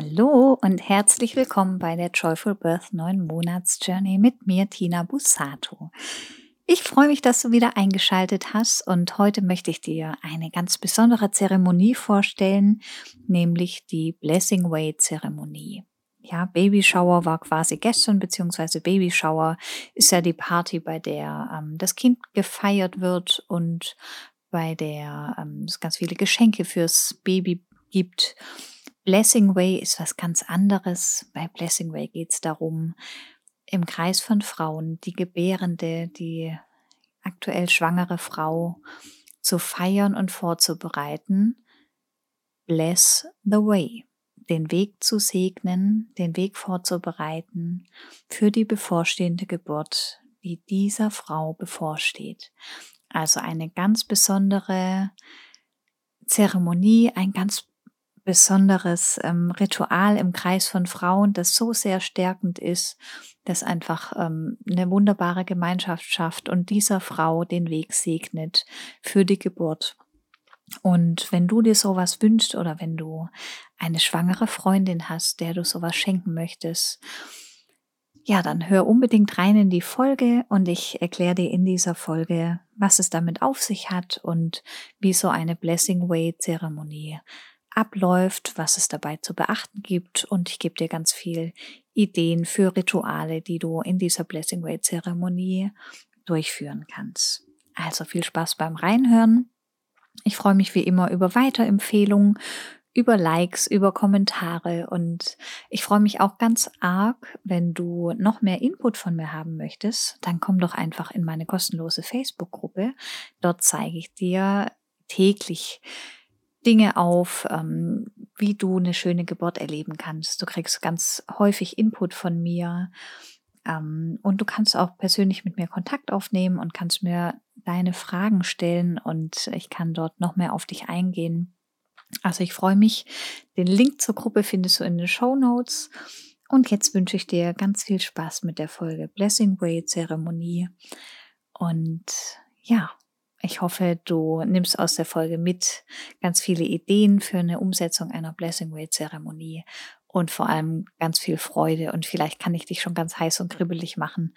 Hallo und herzlich willkommen bei der Joyful Birth 9 Monats Journey mit mir, Tina Busato. Ich freue mich, dass du wieder eingeschaltet hast und heute möchte ich dir eine ganz besondere Zeremonie vorstellen, nämlich die Blessing Way Zeremonie. Ja, Baby Shower war quasi gestern, beziehungsweise Baby Shower ist ja die Party, bei der ähm, das Kind gefeiert wird und bei der ähm, es ganz viele Geschenke fürs Baby gibt. Blessing Way ist was ganz anderes. Bei Blessing Way geht es darum, im Kreis von Frauen die Gebärende, die aktuell schwangere Frau zu feiern und vorzubereiten. Bless the Way, den Weg zu segnen, den Weg vorzubereiten für die bevorstehende Geburt, die dieser Frau bevorsteht. Also eine ganz besondere Zeremonie, ein ganz besonderes ähm, Ritual im Kreis von Frauen, das so sehr stärkend ist, das einfach ähm, eine wunderbare Gemeinschaft schafft und dieser Frau den Weg segnet für die Geburt. Und wenn du dir sowas wünschst oder wenn du eine schwangere Freundin hast, der du sowas schenken möchtest, ja, dann hör unbedingt rein in die Folge und ich erkläre dir in dieser Folge, was es damit auf sich hat und wie so eine Blessing Way Zeremonie abläuft, was es dabei zu beachten gibt und ich gebe dir ganz viel Ideen für Rituale, die du in dieser Blessing Way Zeremonie durchführen kannst. Also viel Spaß beim Reinhören. Ich freue mich wie immer über Weiterempfehlungen, über Likes, über Kommentare und ich freue mich auch ganz arg, wenn du noch mehr Input von mir haben möchtest, dann komm doch einfach in meine kostenlose Facebook-Gruppe. Dort zeige ich dir täglich Dinge auf, ähm, wie du eine schöne Geburt erleben kannst. Du kriegst ganz häufig Input von mir ähm, und du kannst auch persönlich mit mir Kontakt aufnehmen und kannst mir deine Fragen stellen und ich kann dort noch mehr auf dich eingehen. Also ich freue mich. Den Link zur Gruppe findest du in den Show Notes. Und jetzt wünsche ich dir ganz viel Spaß mit der Folge Blessing Way Zeremonie. Und ja, ich hoffe, du nimmst aus der Folge mit ganz viele Ideen für eine Umsetzung einer Blessing Way Zeremonie und vor allem ganz viel Freude. Und vielleicht kann ich dich schon ganz heiß und kribbelig machen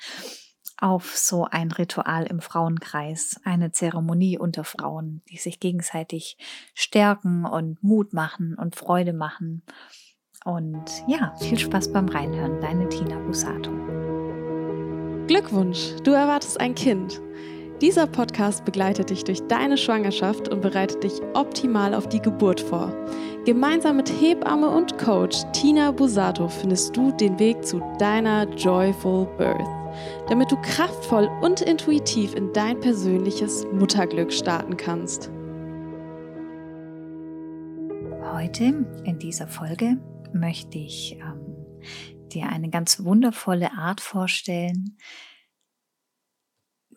auf so ein Ritual im Frauenkreis, eine Zeremonie unter Frauen, die sich gegenseitig stärken und Mut machen und Freude machen. Und ja, viel Spaß beim Reinhören. Deine Tina Busato. Glückwunsch, du erwartest ein Kind. Dieser Podcast begleitet dich durch deine Schwangerschaft und bereitet dich optimal auf die Geburt vor. Gemeinsam mit Hebamme und Coach Tina Busato findest du den Weg zu deiner Joyful Birth, damit du kraftvoll und intuitiv in dein persönliches Mutterglück starten kannst. Heute in dieser Folge möchte ich ähm, dir eine ganz wundervolle Art vorstellen,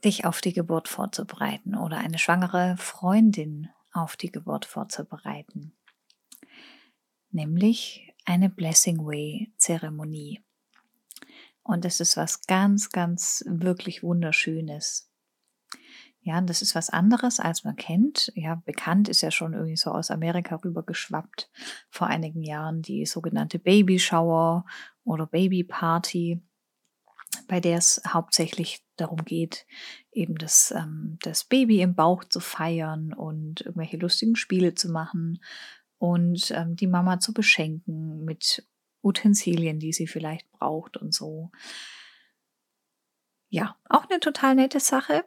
dich auf die Geburt vorzubereiten oder eine schwangere Freundin auf die Geburt vorzubereiten. Nämlich eine Blessing Way Zeremonie. Und es ist was ganz, ganz wirklich wunderschönes. Ja, das ist was anderes, als man kennt. Ja, bekannt ist ja schon irgendwie so aus Amerika rübergeschwappt vor einigen Jahren die sogenannte Baby Shower oder Baby Party bei der es hauptsächlich darum geht, eben das, ähm, das Baby im Bauch zu feiern und irgendwelche lustigen Spiele zu machen und ähm, die Mama zu beschenken mit Utensilien, die sie vielleicht braucht und so. Ja, auch eine total nette Sache.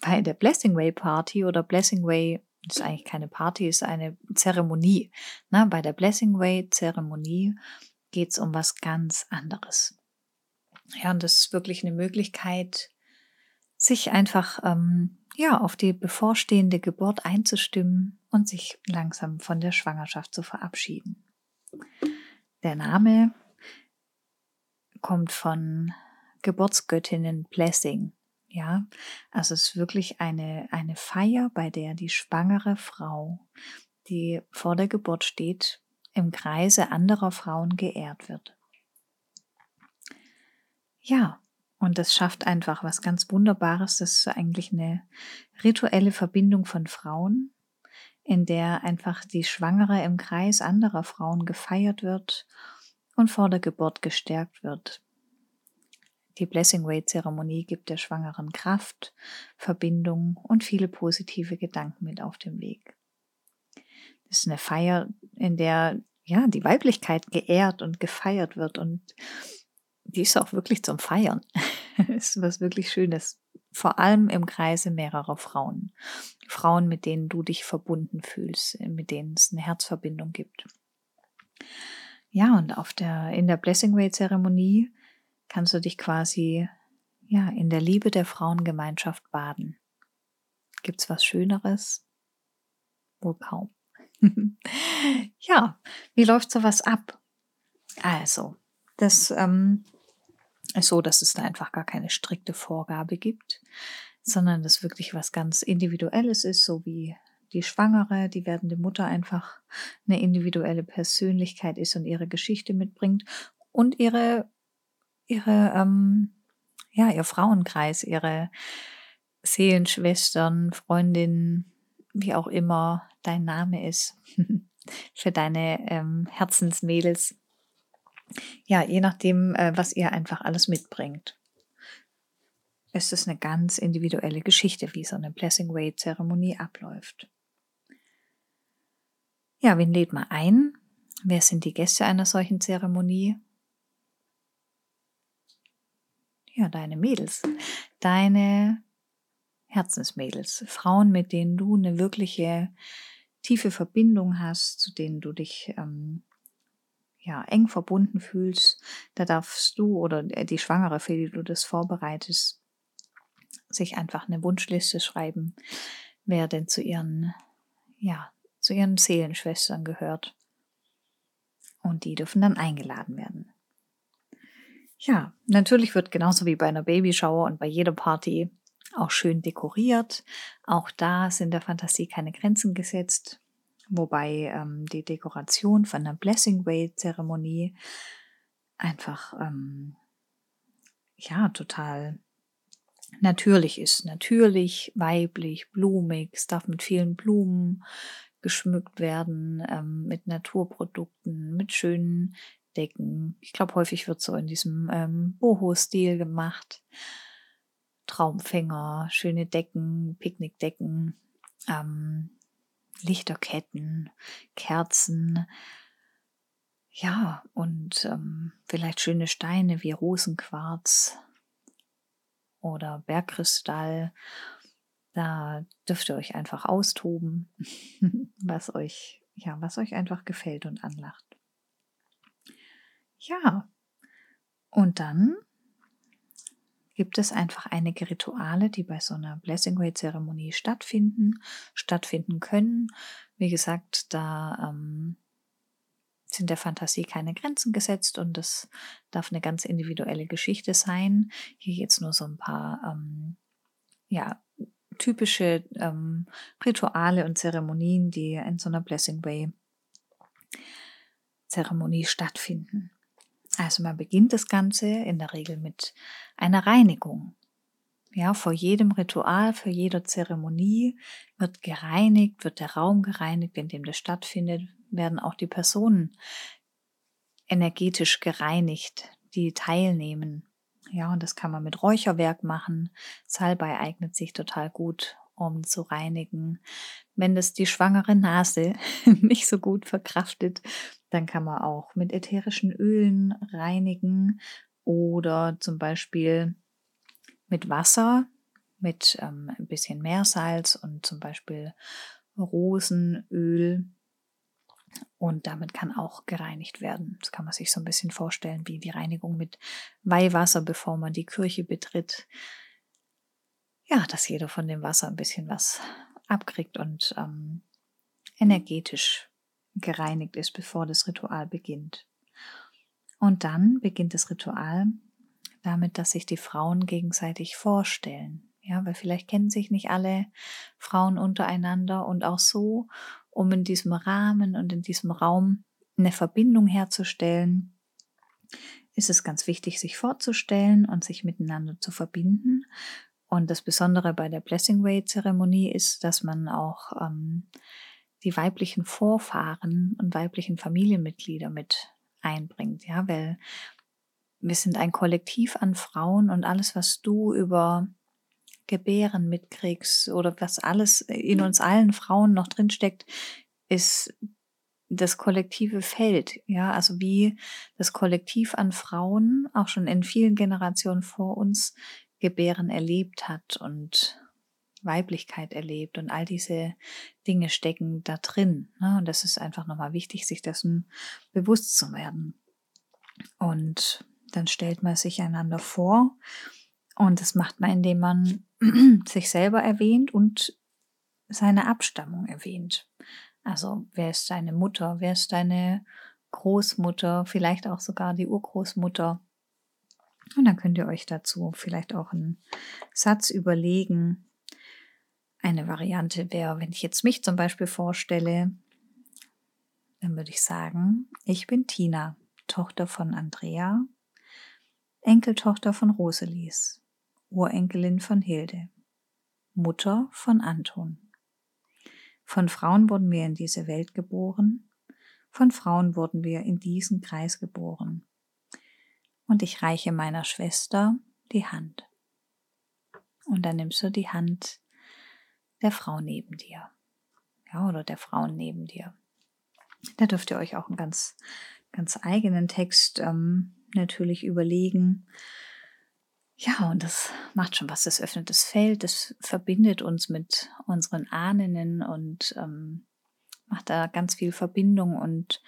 Bei der Blessing Way Party oder Blessing Way ist eigentlich keine Party, ist eine Zeremonie. Na, bei der Blessing Way Zeremonie geht es um was ganz anderes. Ja, und das ist wirklich eine Möglichkeit, sich einfach ähm, ja auf die bevorstehende Geburt einzustimmen und sich langsam von der Schwangerschaft zu verabschieden. Der Name kommt von Geburtsgöttinnen Blessing. Ja, also es ist wirklich eine, eine Feier, bei der die schwangere Frau, die vor der Geburt steht, im Kreise anderer Frauen geehrt wird. Ja, und das schafft einfach was ganz Wunderbares. Das ist eigentlich eine rituelle Verbindung von Frauen, in der einfach die Schwangere im Kreis anderer Frauen gefeiert wird und vor der Geburt gestärkt wird. Die Blessing Way Zeremonie gibt der Schwangeren Kraft, Verbindung und viele positive Gedanken mit auf dem Weg. Das ist eine Feier, in der ja die Weiblichkeit geehrt und gefeiert wird und die ist auch wirklich zum Feiern. ist was wirklich Schönes. Vor allem im Kreise mehrerer Frauen. Frauen, mit denen du dich verbunden fühlst, mit denen es eine Herzverbindung gibt. Ja, und auf der, in der Blessing Way Zeremonie kannst du dich quasi, ja, in der Liebe der Frauengemeinschaft baden. Gibt's was Schöneres? Wohl kaum. ja, wie läuft sowas ab? Also, das ähm, so, dass es da einfach gar keine strikte Vorgabe gibt, sondern das wirklich was ganz Individuelles ist, so wie die Schwangere, die werdende Mutter einfach eine individuelle Persönlichkeit ist und ihre Geschichte mitbringt und ihre, ihre, ähm, ja, ihr Frauenkreis, ihre Seelenschwestern, Freundinnen, wie auch immer dein Name ist, für deine ähm, Herzensmädels ja, je nachdem, äh, was ihr einfach alles mitbringt. ist Es eine ganz individuelle Geschichte, wie so eine Blessing Way Zeremonie abläuft. Ja, wen lädt man ein? Wer sind die Gäste einer solchen Zeremonie? Ja, deine Mädels, deine Herzensmädels, Frauen, mit denen du eine wirkliche tiefe Verbindung hast, zu denen du dich ähm, ja, eng verbunden fühlst, da darfst du oder die Schwangere, für die du das vorbereitest, sich einfach eine Wunschliste schreiben, wer denn zu ihren, ja, zu ihren Seelenschwestern gehört. Und die dürfen dann eingeladen werden. Ja, natürlich wird genauso wie bei einer Babyshower und bei jeder Party auch schön dekoriert. Auch da sind der Fantasie keine Grenzen gesetzt wobei ähm, die Dekoration von der Blessing Way Zeremonie einfach ähm, ja total natürlich ist. Natürlich, weiblich, blumig, es darf mit vielen Blumen geschmückt werden, ähm, mit Naturprodukten, mit schönen Decken. Ich glaube, häufig wird so in diesem ähm, Boho-Stil gemacht. Traumfänger, schöne Decken, Picknickdecken. Ähm, Lichterketten, Kerzen, ja, und ähm, vielleicht schöne Steine wie Rosenquarz oder Bergkristall. Da dürft ihr euch einfach austoben, was euch, ja, was euch einfach gefällt und anlacht. Ja, und dann gibt es einfach einige Rituale, die bei so einer Blessing Way Zeremonie stattfinden, stattfinden können. Wie gesagt, da ähm, sind der Fantasie keine Grenzen gesetzt und das darf eine ganz individuelle Geschichte sein. Hier jetzt nur so ein paar ähm, ja, typische ähm, Rituale und Zeremonien, die in so einer Blessing Way Zeremonie stattfinden. Also man beginnt das Ganze in der Regel mit einer Reinigung. Ja, vor jedem Ritual, vor jeder Zeremonie wird gereinigt, wird der Raum gereinigt, in dem das stattfindet, werden auch die Personen energetisch gereinigt, die teilnehmen. Ja, und das kann man mit Räucherwerk machen. Salbei eignet sich total gut, um zu reinigen. Wenn das die schwangere Nase nicht so gut verkraftet, dann kann man auch mit ätherischen Ölen reinigen oder zum Beispiel mit Wasser, mit ähm, ein bisschen Meersalz und zum Beispiel Rosenöl. Und damit kann auch gereinigt werden. Das kann man sich so ein bisschen vorstellen wie die Reinigung mit Weihwasser, bevor man die Kirche betritt. Ja, dass jeder von dem Wasser ein bisschen was abkriegt und ähm, energetisch gereinigt ist, bevor das Ritual beginnt. Und dann beginnt das Ritual damit, dass sich die Frauen gegenseitig vorstellen. Ja, weil vielleicht kennen sich nicht alle Frauen untereinander und auch so, um in diesem Rahmen und in diesem Raum eine Verbindung herzustellen, ist es ganz wichtig, sich vorzustellen und sich miteinander zu verbinden. Und das Besondere bei der Blessing Way Zeremonie ist, dass man auch ähm, die weiblichen Vorfahren und weiblichen Familienmitglieder mit einbringt, ja, weil wir sind ein Kollektiv an Frauen und alles, was du über Gebären mitkriegst oder was alles in uns allen Frauen noch drinsteckt, ist das kollektive Feld, ja, also wie das Kollektiv an Frauen auch schon in vielen Generationen vor uns Gebären erlebt hat und Weiblichkeit erlebt und all diese Dinge stecken da drin. Ne? Und das ist einfach nochmal wichtig, sich dessen bewusst zu werden. Und dann stellt man sich einander vor und das macht man, indem man sich selber erwähnt und seine Abstammung erwähnt. Also wer ist deine Mutter, wer ist deine Großmutter, vielleicht auch sogar die Urgroßmutter. Und dann könnt ihr euch dazu vielleicht auch einen Satz überlegen. Eine Variante wäre, wenn ich jetzt mich zum Beispiel vorstelle, dann würde ich sagen, ich bin Tina, Tochter von Andrea, Enkeltochter von Roselies, Urenkelin von Hilde, Mutter von Anton. Von Frauen wurden wir in diese Welt geboren, von Frauen wurden wir in diesen Kreis geboren. Und ich reiche meiner Schwester die Hand. Und dann nimmst du die Hand der Frau neben dir. Ja, oder der Frauen neben dir. Da dürft ihr euch auch einen ganz, ganz eigenen Text ähm, natürlich überlegen. Ja, und das macht schon was. Das öffnet das Feld, das verbindet uns mit unseren Ahnen und ähm, macht da ganz viel Verbindung und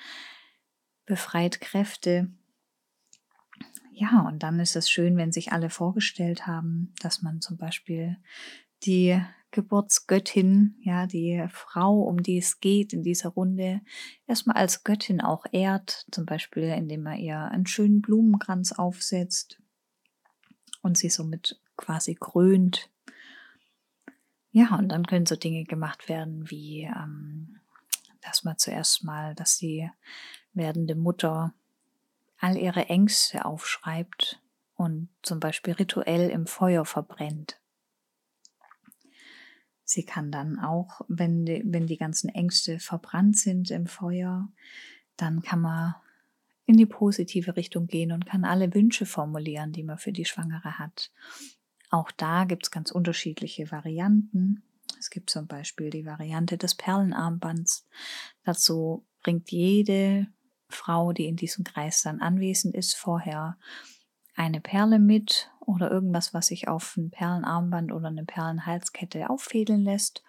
befreit Kräfte. Ja, und dann ist es schön, wenn sich alle vorgestellt haben, dass man zum Beispiel die Geburtsgöttin, ja, die Frau, um die es geht in dieser Runde, erstmal als Göttin auch ehrt, zum Beispiel indem er ihr einen schönen Blumenkranz aufsetzt und sie somit quasi krönt. Ja, und dann können so Dinge gemacht werden wie, ähm, dass man zuerst mal, dass die werdende Mutter all ihre Ängste aufschreibt und zum Beispiel rituell im Feuer verbrennt. Sie kann dann auch, wenn die, wenn die ganzen Ängste verbrannt sind im Feuer, dann kann man in die positive Richtung gehen und kann alle Wünsche formulieren, die man für die Schwangere hat. Auch da gibt es ganz unterschiedliche Varianten. Es gibt zum Beispiel die Variante des Perlenarmbands. Dazu bringt jede Frau, die in diesem Kreis dann anwesend ist, vorher eine Perle mit oder irgendwas, was sich auf ein Perlenarmband oder eine Perlenhalskette auffädeln lässt.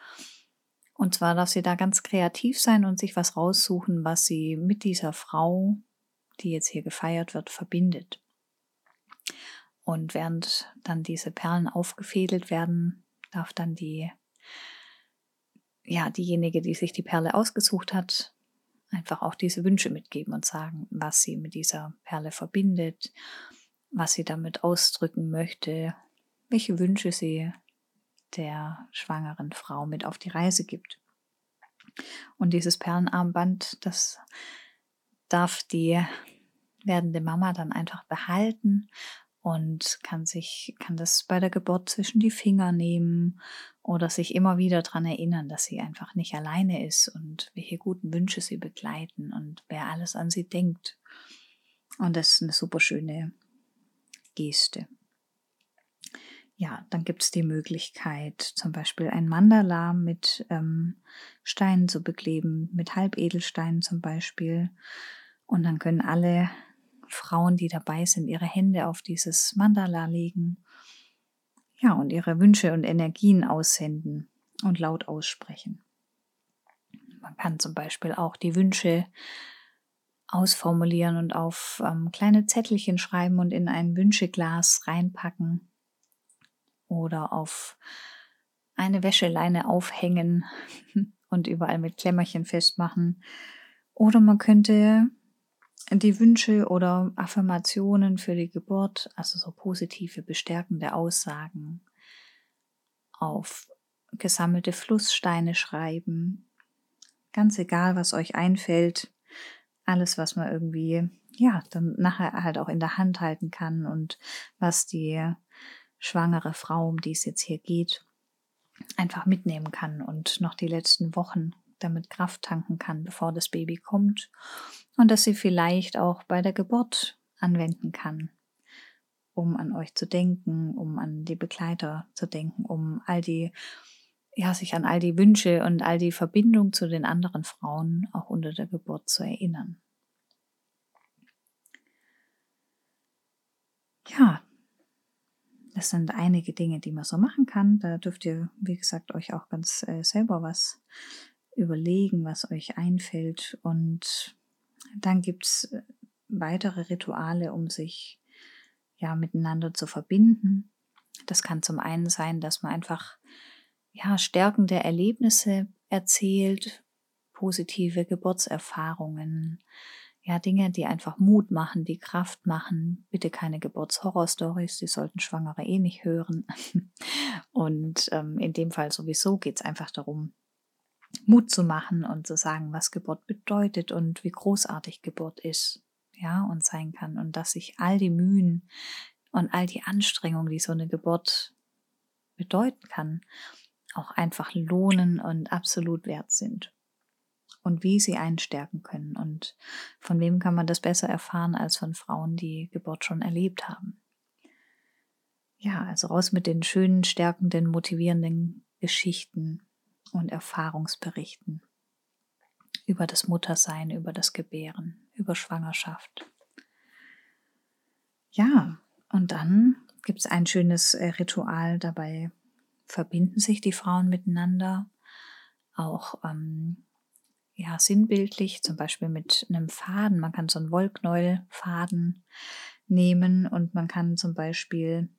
Und zwar darf sie da ganz kreativ sein und sich was raussuchen, was sie mit dieser Frau, die jetzt hier gefeiert wird, verbindet. Und während dann diese Perlen aufgefädelt werden, darf dann die, ja, diejenige, die sich die Perle ausgesucht hat, einfach auch diese Wünsche mitgeben und sagen, was sie mit dieser Perle verbindet was sie damit ausdrücken möchte, welche Wünsche sie der schwangeren Frau mit auf die Reise gibt. Und dieses Perlenarmband, das darf die werdende Mama dann einfach behalten und kann sich, kann das bei der Geburt zwischen die Finger nehmen oder sich immer wieder daran erinnern, dass sie einfach nicht alleine ist und welche guten Wünsche sie begleiten und wer alles an sie denkt. Und das ist eine super schöne Geste. Ja, dann gibt es die Möglichkeit, zum Beispiel ein Mandala mit ähm, Steinen zu bekleben, mit Halbedelsteinen zum Beispiel. Und dann können alle Frauen, die dabei sind, ihre Hände auf dieses Mandala legen. Ja, und ihre Wünsche und Energien aussenden und laut aussprechen. Man kann zum Beispiel auch die Wünsche ausformulieren und auf ähm, kleine Zettelchen schreiben und in ein Wünscheglas reinpacken oder auf eine Wäscheleine aufhängen und überall mit Klemmerchen festmachen. Oder man könnte die Wünsche oder Affirmationen für die Geburt, also so positive, bestärkende Aussagen, auf gesammelte Flusssteine schreiben. Ganz egal, was euch einfällt, alles, was man irgendwie, ja, dann nachher halt auch in der Hand halten kann und was die schwangere Frau, um die es jetzt hier geht, einfach mitnehmen kann und noch die letzten Wochen damit Kraft tanken kann, bevor das Baby kommt. Und dass sie vielleicht auch bei der Geburt anwenden kann, um an euch zu denken, um an die Begleiter zu denken, um all die ja, sich an all die Wünsche und all die Verbindung zu den anderen Frauen auch unter der Geburt zu erinnern. Ja, das sind einige Dinge, die man so machen kann. Da dürft ihr, wie gesagt, euch auch ganz äh, selber was überlegen, was euch einfällt. Und dann gibt es äh, weitere Rituale, um sich ja miteinander zu verbinden. Das kann zum einen sein, dass man einfach ja stärkende Erlebnisse erzählt, positive Geburtserfahrungen, ja, Dinge, die einfach Mut machen, die Kraft machen. Bitte keine Geburtshorror-Stories, die sollten Schwangere eh nicht hören. Und ähm, in dem Fall sowieso geht es einfach darum, Mut zu machen und zu sagen, was Geburt bedeutet und wie großartig Geburt ist, ja, und sein kann. Und dass sich all die Mühen und all die Anstrengungen, die so eine Geburt bedeuten kann, auch einfach lohnen und absolut wert sind und wie sie einen stärken können. Und von wem kann man das besser erfahren als von Frauen, die Geburt schon erlebt haben. Ja, also raus mit den schönen, stärkenden, motivierenden Geschichten und Erfahrungsberichten über das Muttersein, über das Gebären, über Schwangerschaft. Ja, und dann gibt es ein schönes äh, Ritual dabei, verbinden sich die Frauen miteinander, auch ähm, ja, sinnbildlich, zum Beispiel mit einem Faden. Man kann so einen Wollknäuelfaden nehmen und man kann zum Beispiel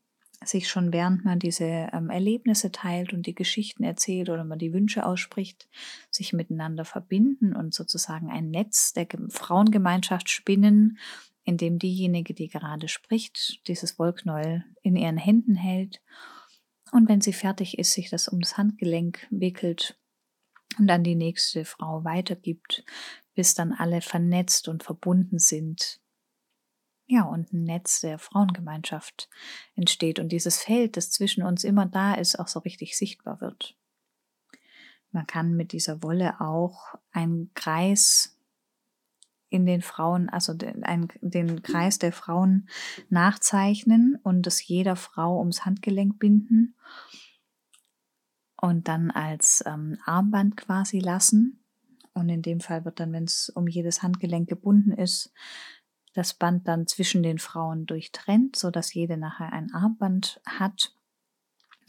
sich schon während man diese ähm, Erlebnisse teilt und die Geschichten erzählt oder man die Wünsche ausspricht, sich miteinander verbinden und sozusagen ein Netz der Frauengemeinschaft spinnen, in dem diejenige, die gerade spricht, dieses Wollknäuel in ihren Händen hält und wenn sie fertig ist, sich das ums Handgelenk wickelt und dann die nächste Frau weitergibt, bis dann alle vernetzt und verbunden sind. Ja, und ein Netz der Frauengemeinschaft entsteht und dieses Feld, das zwischen uns immer da ist, auch so richtig sichtbar wird. Man kann mit dieser Wolle auch einen Kreis in den Frauen, also den, den Kreis der Frauen nachzeichnen und es jeder Frau ums Handgelenk binden und dann als ähm, Armband quasi lassen. Und in dem Fall wird dann, wenn es um jedes Handgelenk gebunden ist, das Band dann zwischen den Frauen durchtrennt, so dass jede nachher ein Armband hat.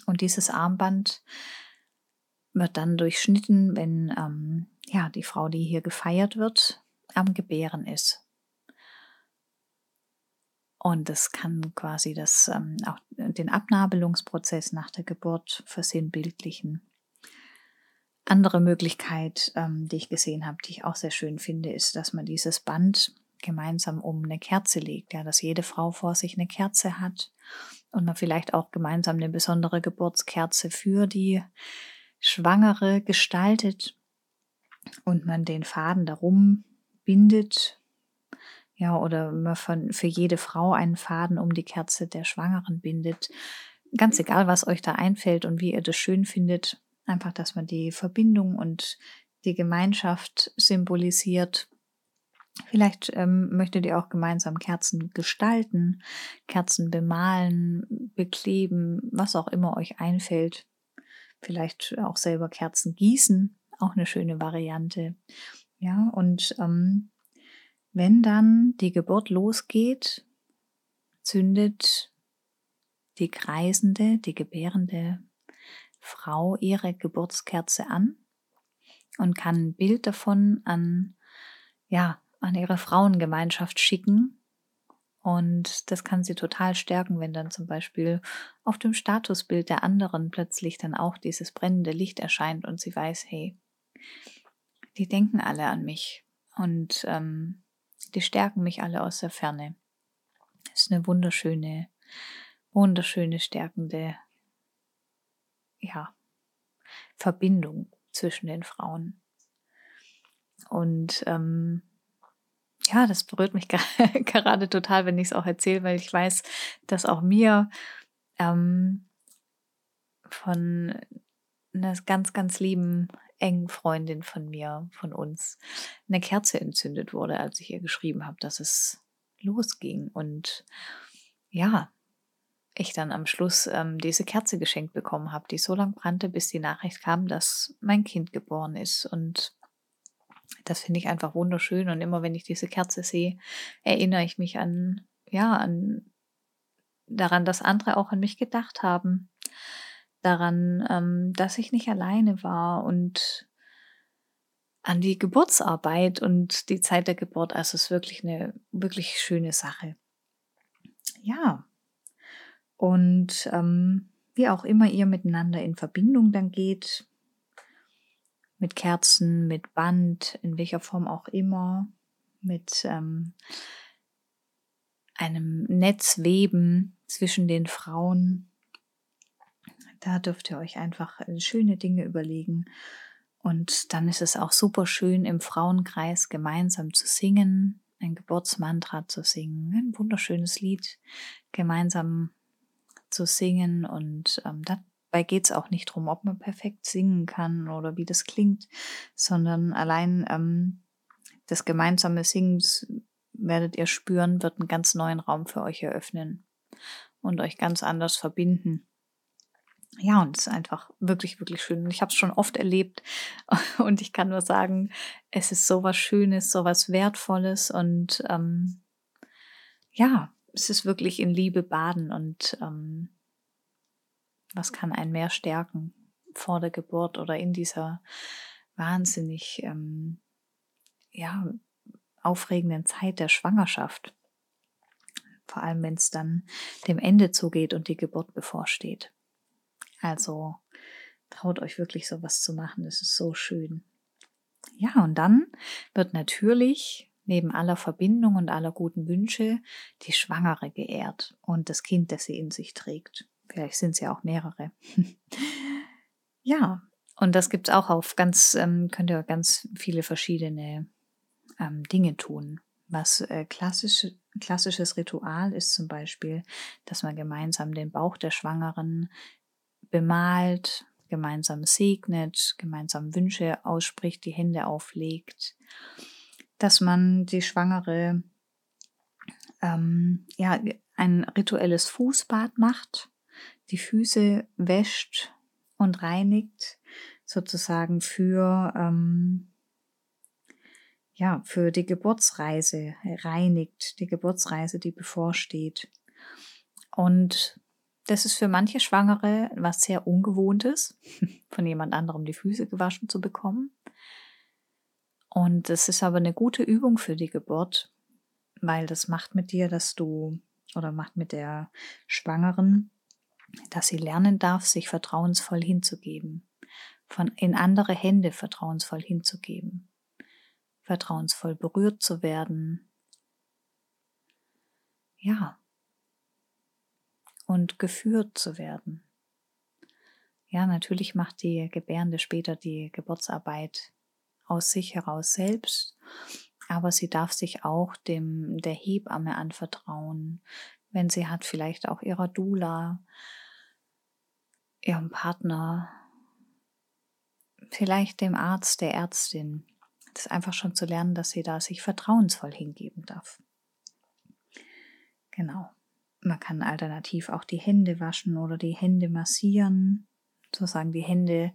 Und dieses Armband wird dann durchschnitten, wenn ähm, ja die Frau, die hier gefeiert wird, am Gebären ist. Und das kann quasi das, ähm, auch den Abnabelungsprozess nach der Geburt versinnbildlichen. Andere Möglichkeit, ähm, die ich gesehen habe, die ich auch sehr schön finde, ist, dass man dieses Band gemeinsam um eine Kerze legt, ja, dass jede Frau vor sich eine Kerze hat und man vielleicht auch gemeinsam eine besondere Geburtskerze für die Schwangere gestaltet und man den Faden darum bindet ja, oder man für jede Frau einen Faden um die Kerze der Schwangeren bindet. Ganz egal, was euch da einfällt und wie ihr das schön findet. Einfach, dass man die Verbindung und die Gemeinschaft symbolisiert. Vielleicht ähm, möchtet ihr auch gemeinsam Kerzen gestalten, Kerzen bemalen, bekleben, was auch immer euch einfällt. Vielleicht auch selber Kerzen gießen, auch eine schöne Variante. Ja, und ähm, wenn dann die Geburt losgeht, zündet die kreisende, die gebärende Frau ihre Geburtskerze an und kann ein Bild davon an, ja, an ihre Frauengemeinschaft schicken. Und das kann sie total stärken, wenn dann zum Beispiel auf dem Statusbild der anderen plötzlich dann auch dieses brennende Licht erscheint und sie weiß, hey, die denken alle an mich. Und ähm, die stärken mich alle aus der Ferne. Das ist eine wunderschöne, wunderschöne, stärkende, ja, Verbindung zwischen den Frauen. Und ähm, ja, das berührt mich gerade total, wenn ich es auch erzähle, weil ich weiß, dass auch mir ähm, von einer ganz, ganz lieben engen Freundin von mir, von uns, eine Kerze entzündet wurde, als ich ihr geschrieben habe, dass es losging. Und ja, ich dann am Schluss ähm, diese Kerze geschenkt bekommen habe, die so lange brannte, bis die Nachricht kam, dass mein Kind geboren ist. Und das finde ich einfach wunderschön. Und immer wenn ich diese Kerze sehe, erinnere ich mich an, ja, an daran, dass andere auch an mich gedacht haben. Daran, ähm, dass ich nicht alleine war und an die Geburtsarbeit und die Zeit der Geburt. Also es ist wirklich eine wirklich schöne Sache. Ja. Und ähm, wie auch immer ihr miteinander in Verbindung dann geht, mit Kerzen, mit Band, in welcher Form auch immer, mit ähm, einem Netz weben zwischen den Frauen. Da dürft ihr euch einfach äh, schöne Dinge überlegen. Und dann ist es auch super schön, im Frauenkreis gemeinsam zu singen, ein Geburtsmantra zu singen, ein wunderschönes Lied gemeinsam zu singen. Und ähm, da, Dabei geht es auch nicht darum, ob man perfekt singen kann oder wie das klingt, sondern allein ähm, das gemeinsame Singen werdet ihr spüren, wird einen ganz neuen Raum für euch eröffnen und euch ganz anders verbinden. Ja, und es ist einfach wirklich, wirklich schön. Ich habe es schon oft erlebt und ich kann nur sagen, es ist so was Schönes, so was Wertvolles und ähm, ja, es ist wirklich in Liebe baden und ähm, was kann einen mehr stärken vor der Geburt oder in dieser wahnsinnig ähm, ja, aufregenden Zeit der Schwangerschaft? Vor allem, wenn es dann dem Ende zugeht und die Geburt bevorsteht. Also traut euch wirklich sowas zu machen. Das ist so schön. Ja, und dann wird natürlich neben aller Verbindung und aller guten Wünsche die Schwangere geehrt und das Kind, das sie in sich trägt. Vielleicht sind es ja auch mehrere. ja, und das gibt es auch auf ganz, ähm, könnt ihr ganz viele verschiedene ähm, Dinge tun. Was äh, klassisch, klassisches Ritual ist zum Beispiel, dass man gemeinsam den Bauch der Schwangeren bemalt, gemeinsam segnet, gemeinsam Wünsche ausspricht, die Hände auflegt, dass man die Schwangere ähm, ja, ein rituelles Fußbad macht, die Füße wäscht und reinigt, sozusagen für, ähm, ja, für die Geburtsreise reinigt, die Geburtsreise, die bevorsteht. Und das ist für manche Schwangere was sehr Ungewohntes, von jemand anderem die Füße gewaschen zu bekommen. Und das ist aber eine gute Übung für die Geburt, weil das macht mit dir, dass du oder macht mit der Schwangeren, dass sie lernen darf, sich vertrauensvoll hinzugeben, von in andere Hände vertrauensvoll hinzugeben, vertrauensvoll berührt zu werden. Ja. Und geführt zu werden. Ja, natürlich macht die Gebärende später die Geburtsarbeit aus sich heraus selbst, aber sie darf sich auch dem der Hebamme anvertrauen, wenn sie hat, vielleicht auch ihrer Dula, ihrem Partner, vielleicht dem Arzt, der Ärztin. Das einfach schon zu lernen, dass sie da sich vertrauensvoll hingeben darf. Genau. Man kann alternativ auch die Hände waschen oder die Hände massieren, sozusagen die Hände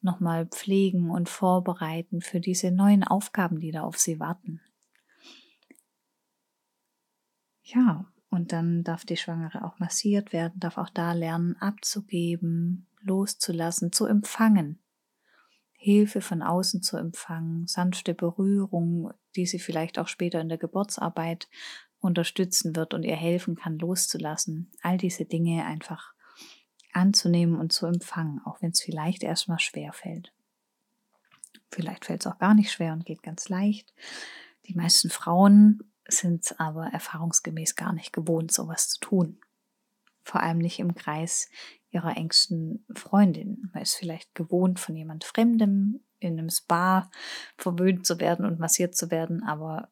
nochmal pflegen und vorbereiten für diese neuen Aufgaben, die da auf sie warten. Ja, und dann darf die Schwangere auch massiert werden, darf auch da lernen abzugeben, loszulassen, zu empfangen. Hilfe von außen zu empfangen, sanfte Berührung, die sie vielleicht auch später in der Geburtsarbeit unterstützen wird und ihr helfen kann, loszulassen. All diese Dinge einfach anzunehmen und zu empfangen, auch wenn es vielleicht erstmal schwer fällt. Vielleicht fällt es auch gar nicht schwer und geht ganz leicht. Die meisten Frauen sind aber erfahrungsgemäß gar nicht gewohnt, sowas zu tun. Vor allem nicht im Kreis ihrer engsten Freundin. Man ist vielleicht gewohnt, von jemand Fremdem in einem Spa verwöhnt zu werden und massiert zu werden, aber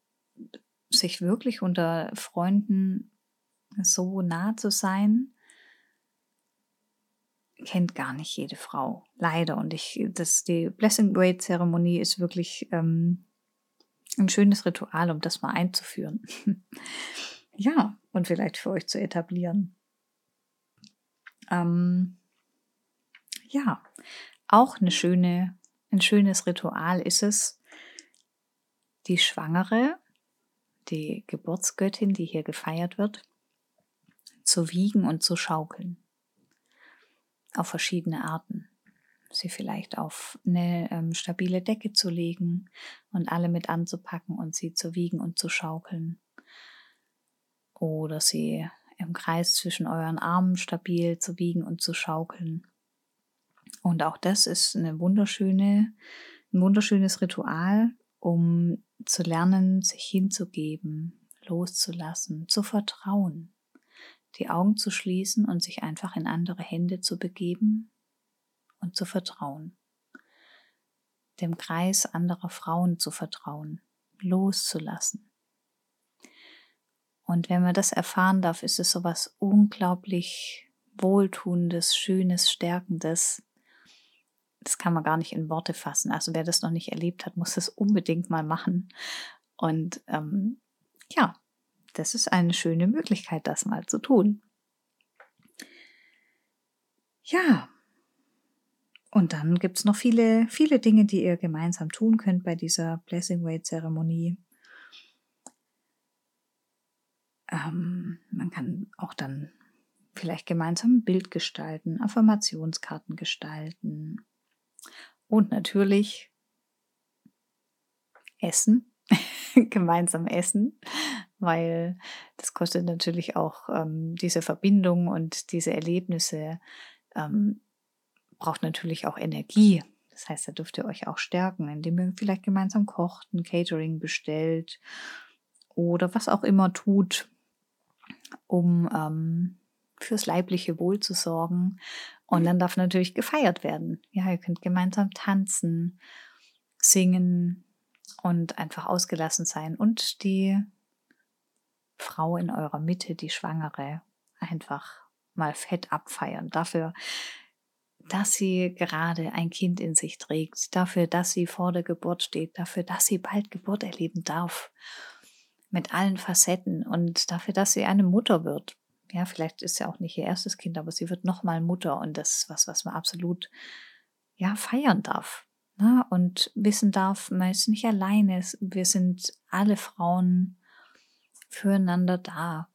sich wirklich unter Freunden so nah zu sein, kennt gar nicht jede Frau, leider. Und ich, das, die Blessing Weight Zeremonie ist wirklich ähm, ein schönes Ritual, um das mal einzuführen. ja, und vielleicht für euch zu etablieren. Ähm, ja, auch eine schöne, ein schönes Ritual ist es, die Schwangere, die Geburtsgöttin, die hier gefeiert wird, zu wiegen und zu schaukeln. Auf verschiedene Arten. Sie vielleicht auf eine ähm, stabile Decke zu legen und alle mit anzupacken und sie zu wiegen und zu schaukeln. Oder sie im Kreis zwischen euren Armen stabil zu wiegen und zu schaukeln. Und auch das ist eine wunderschöne, ein wunderschönes Ritual, um zu lernen, sich hinzugeben, loszulassen, zu vertrauen, die Augen zu schließen und sich einfach in andere Hände zu begeben und zu vertrauen, dem Kreis anderer Frauen zu vertrauen, loszulassen. Und wenn man das erfahren darf, ist es so was unglaublich Wohltuendes, Schönes, Stärkendes. Das kann man gar nicht in Worte fassen. Also wer das noch nicht erlebt hat, muss das unbedingt mal machen. Und ähm, ja, das ist eine schöne Möglichkeit, das mal zu tun. Ja, und dann gibt es noch viele, viele Dinge, die ihr gemeinsam tun könnt bei dieser Blessing Way Zeremonie. Ähm, man kann auch dann vielleicht gemeinsam ein Bild gestalten, Affirmationskarten gestalten und natürlich essen, gemeinsam essen, weil das kostet natürlich auch ähm, diese Verbindung und diese Erlebnisse, ähm, braucht natürlich auch Energie. Das heißt, da dürft ihr euch auch stärken, indem ihr vielleicht gemeinsam kocht, ein Catering bestellt oder was auch immer tut, um ähm, fürs leibliche Wohl zu sorgen. Und dann darf natürlich gefeiert werden. Ja, ihr könnt gemeinsam tanzen, singen und einfach ausgelassen sein und die Frau in eurer Mitte, die Schwangere, einfach mal fett abfeiern. Dafür, dass sie gerade ein Kind in sich trägt, dafür, dass sie vor der Geburt steht, dafür, dass sie bald Geburt erleben darf mit allen Facetten und dafür, dass sie eine Mutter wird. Ja, vielleicht ist ja auch nicht ihr erstes Kind, aber sie wird nochmal Mutter und das ist was, was man absolut ja feiern darf. Ne? Und wissen darf, man ist nicht alleine. Wir sind alle Frauen füreinander da.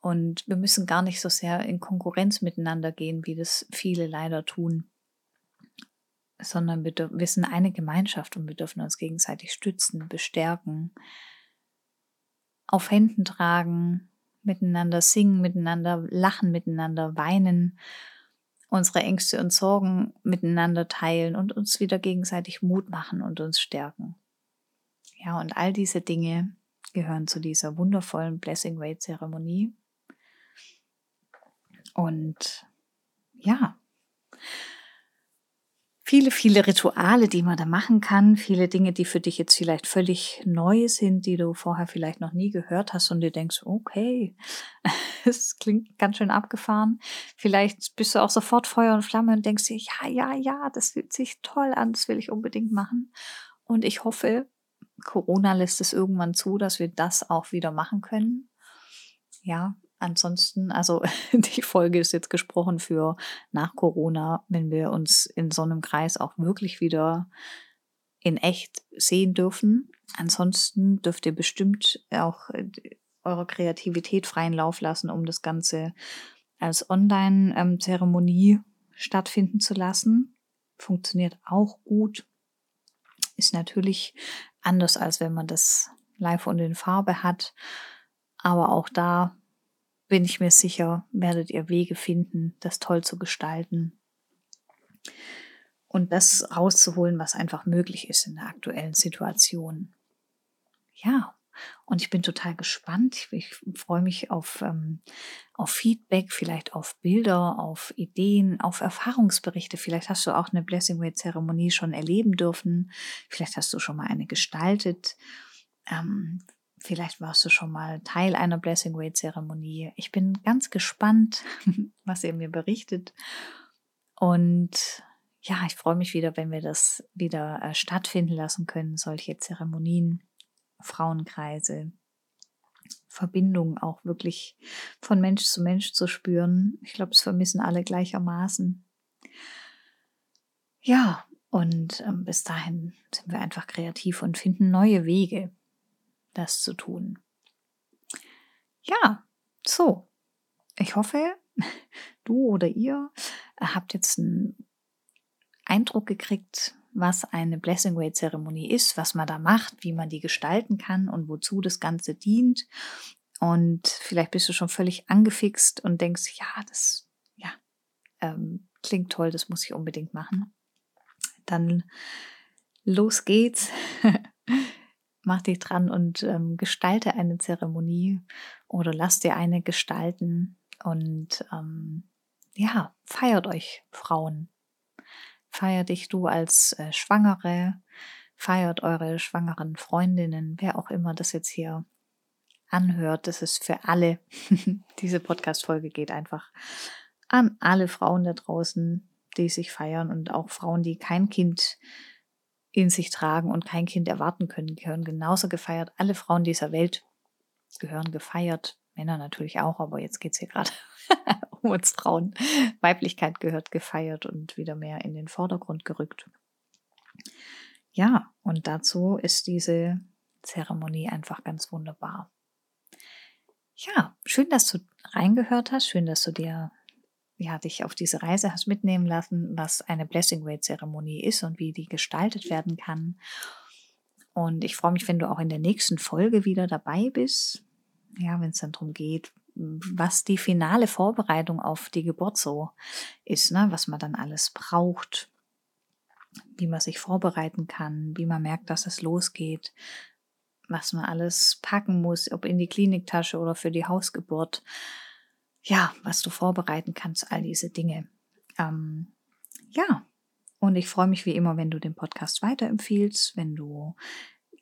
Und wir müssen gar nicht so sehr in Konkurrenz miteinander gehen, wie das viele leider tun, sondern wir, wir sind eine Gemeinschaft und wir dürfen uns gegenseitig stützen, bestärken, auf Händen tragen, miteinander singen, miteinander lachen, miteinander weinen, unsere Ängste und Sorgen miteinander teilen und uns wieder gegenseitig Mut machen und uns stärken. Ja, und all diese Dinge gehören zu dieser wundervollen Blessing Way Zeremonie. Und ja, viele, viele Rituale, die man da machen kann, viele Dinge, die für dich jetzt vielleicht völlig neu sind, die du vorher vielleicht noch nie gehört hast und dir denkst, okay, es klingt ganz schön abgefahren. Vielleicht bist du auch sofort Feuer und Flamme und denkst dir, ja, ja, ja, das fühlt sich toll an, das will ich unbedingt machen. Und ich hoffe, Corona lässt es irgendwann zu, dass wir das auch wieder machen können. Ja, Ansonsten, also die Folge ist jetzt gesprochen für nach Corona, wenn wir uns in so einem Kreis auch wirklich wieder in echt sehen dürfen. Ansonsten dürft ihr bestimmt auch äh, eure Kreativität freien Lauf lassen, um das Ganze als Online-Zeremonie stattfinden zu lassen. Funktioniert auch gut. Ist natürlich anders, als wenn man das live und in Farbe hat. Aber auch da bin ich mir sicher, werdet ihr Wege finden, das toll zu gestalten und das rauszuholen, was einfach möglich ist in der aktuellen Situation. Ja, und ich bin total gespannt. Ich, freue mich auf, ähm, auf Feedback, vielleicht auf Bilder, auf Ideen, auf Erfahrungsberichte. Vielleicht hast du auch eine Blessing Way Zeremonie schon erleben dürfen. Vielleicht hast du schon mal eine gestaltet. Ähm, Vielleicht warst du schon mal Teil einer Blessing Way Zeremonie. Ich bin ganz gespannt, was ihr mir berichtet. Und ja, ich freue mich wieder, wenn wir das wieder äh, stattfinden lassen können, solche Zeremonien, Frauenkreise, Verbindungen auch wirklich von Mensch zu Mensch zu spüren. Ich glaube, es vermissen alle gleichermaßen. Ja, und ähm, bis dahin sind wir einfach kreativ und finden neue Wege, das zu tun. Ja, so. Ich hoffe, du oder ihr habt jetzt einen Eindruck gekriegt, was eine Blessing Way Zeremonie ist, was man da macht, wie man die gestalten kann und wozu das Ganze dient. Und vielleicht bist du schon völlig angefixt und denkst, ja, das, ja, ähm, klingt toll, das muss ich unbedingt machen. Dann los geht's. Mach dich dran und ähm, gestalte eine Zeremonie oder lass dir eine gestalten und ähm, ja, feiert euch Frauen Feiert dich du als äh, Schwangere, feiert eure schwangeren Freundinnen, wer auch immer das jetzt hier anhört. Das ist für alle. Diese Podcast-Folge geht einfach an alle Frauen da draußen, die sich feiern und auch Frauen, die kein Kind in sich tragen und kein Kind erwarten können, gehören genauso gefeiert. Alle Frauen dieser Welt gehören gefeiert. Männer natürlich auch, aber jetzt geht es hier gerade um uns Frauen. Weiblichkeit gehört gefeiert und wieder mehr in den Vordergrund gerückt. Ja, und dazu ist diese Zeremonie einfach ganz wunderbar. Ja, schön, dass du reingehört hast, schön, dass du dir ja, dich auf diese Reise hast mitnehmen lassen, was eine Blessing Way Zeremonie ist und wie die gestaltet werden kann. Und ich freue mich, wenn du auch in der nächsten Folge wieder dabei bist. Ja, wenn es dann darum geht, was die finale Vorbereitung auf die Geburt so ist, ne? was man dann alles braucht, wie man sich vorbereiten kann, wie man merkt, dass es losgeht, was man alles packen muss, ob in die Kliniktasche oder für die Hausgeburt. Ja, was du vorbereiten kannst, all diese Dinge. Ähm, ja, und ich freue mich wie immer, wenn du den Podcast weiterempfiehlst, wenn du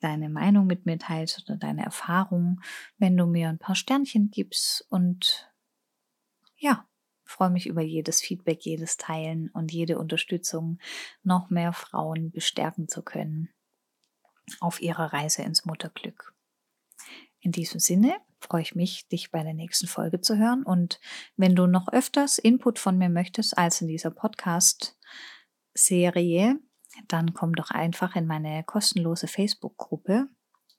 deine Meinung mit mir teilst oder deine Erfahrungen, wenn du mir ein paar Sternchen gibst und ja, freue mich über jedes Feedback, jedes Teilen und jede Unterstützung, noch mehr Frauen bestärken zu können auf ihrer Reise ins Mutterglück. In diesem Sinne freue ich mich, dich bei der nächsten Folge zu hören und wenn du noch öfters Input von mir möchtest als in dieser Podcast-Serie, dann komm doch einfach in meine kostenlose Facebook-Gruppe.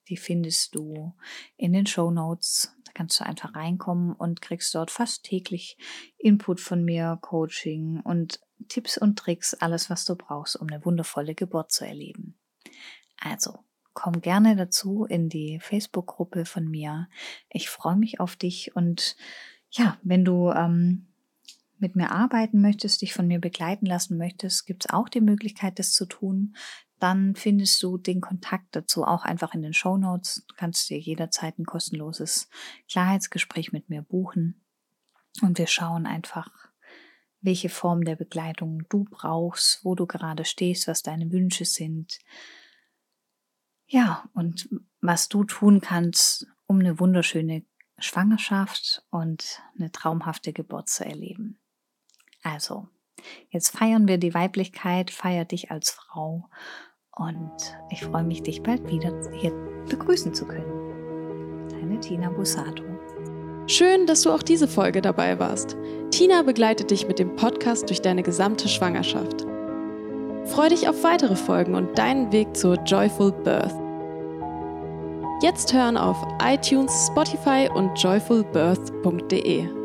Die findest du in den Show Notes. Da kannst du einfach reinkommen und kriegst dort fast täglich Input von mir, Coaching und Tipps und Tricks, alles, was du brauchst, um eine wundervolle Geburt zu erleben. Also, komm gerne dazu in die Facebook-Gruppe von mir. Ich freue mich auf dich und ja, wenn du ähm, mit mir arbeiten möchtest, dich von mir begleiten lassen möchtest, gibt es auch die Möglichkeit, das zu tun. Dann findest du den Kontakt dazu auch einfach in den Show Notes. Du kannst dir jederzeit ein kostenloses Klarheitsgespräch mit mir buchen. Und wir schauen einfach, welche Form der Begleitung du brauchst, wo du gerade stehst, was deine Wünsche sind. Ja, und was du tun kannst, um eine wunderschöne Schwangerschaft und eine traumhafte Geburt zu erleben. Also, jetzt feiern wir die Weiblichkeit, feier dich als Frau und ich freue mich, dich bald wieder hier begrüßen zu können. Deine Tina Busato. Schön, dass du auch diese Folge dabei warst. Tina begleitet dich mit dem Podcast durch deine gesamte Schwangerschaft. Freu dich auf weitere Folgen und deinen Weg zur Joyful Birth. Jetzt hören auf iTunes, Spotify und joyfulbirth.de.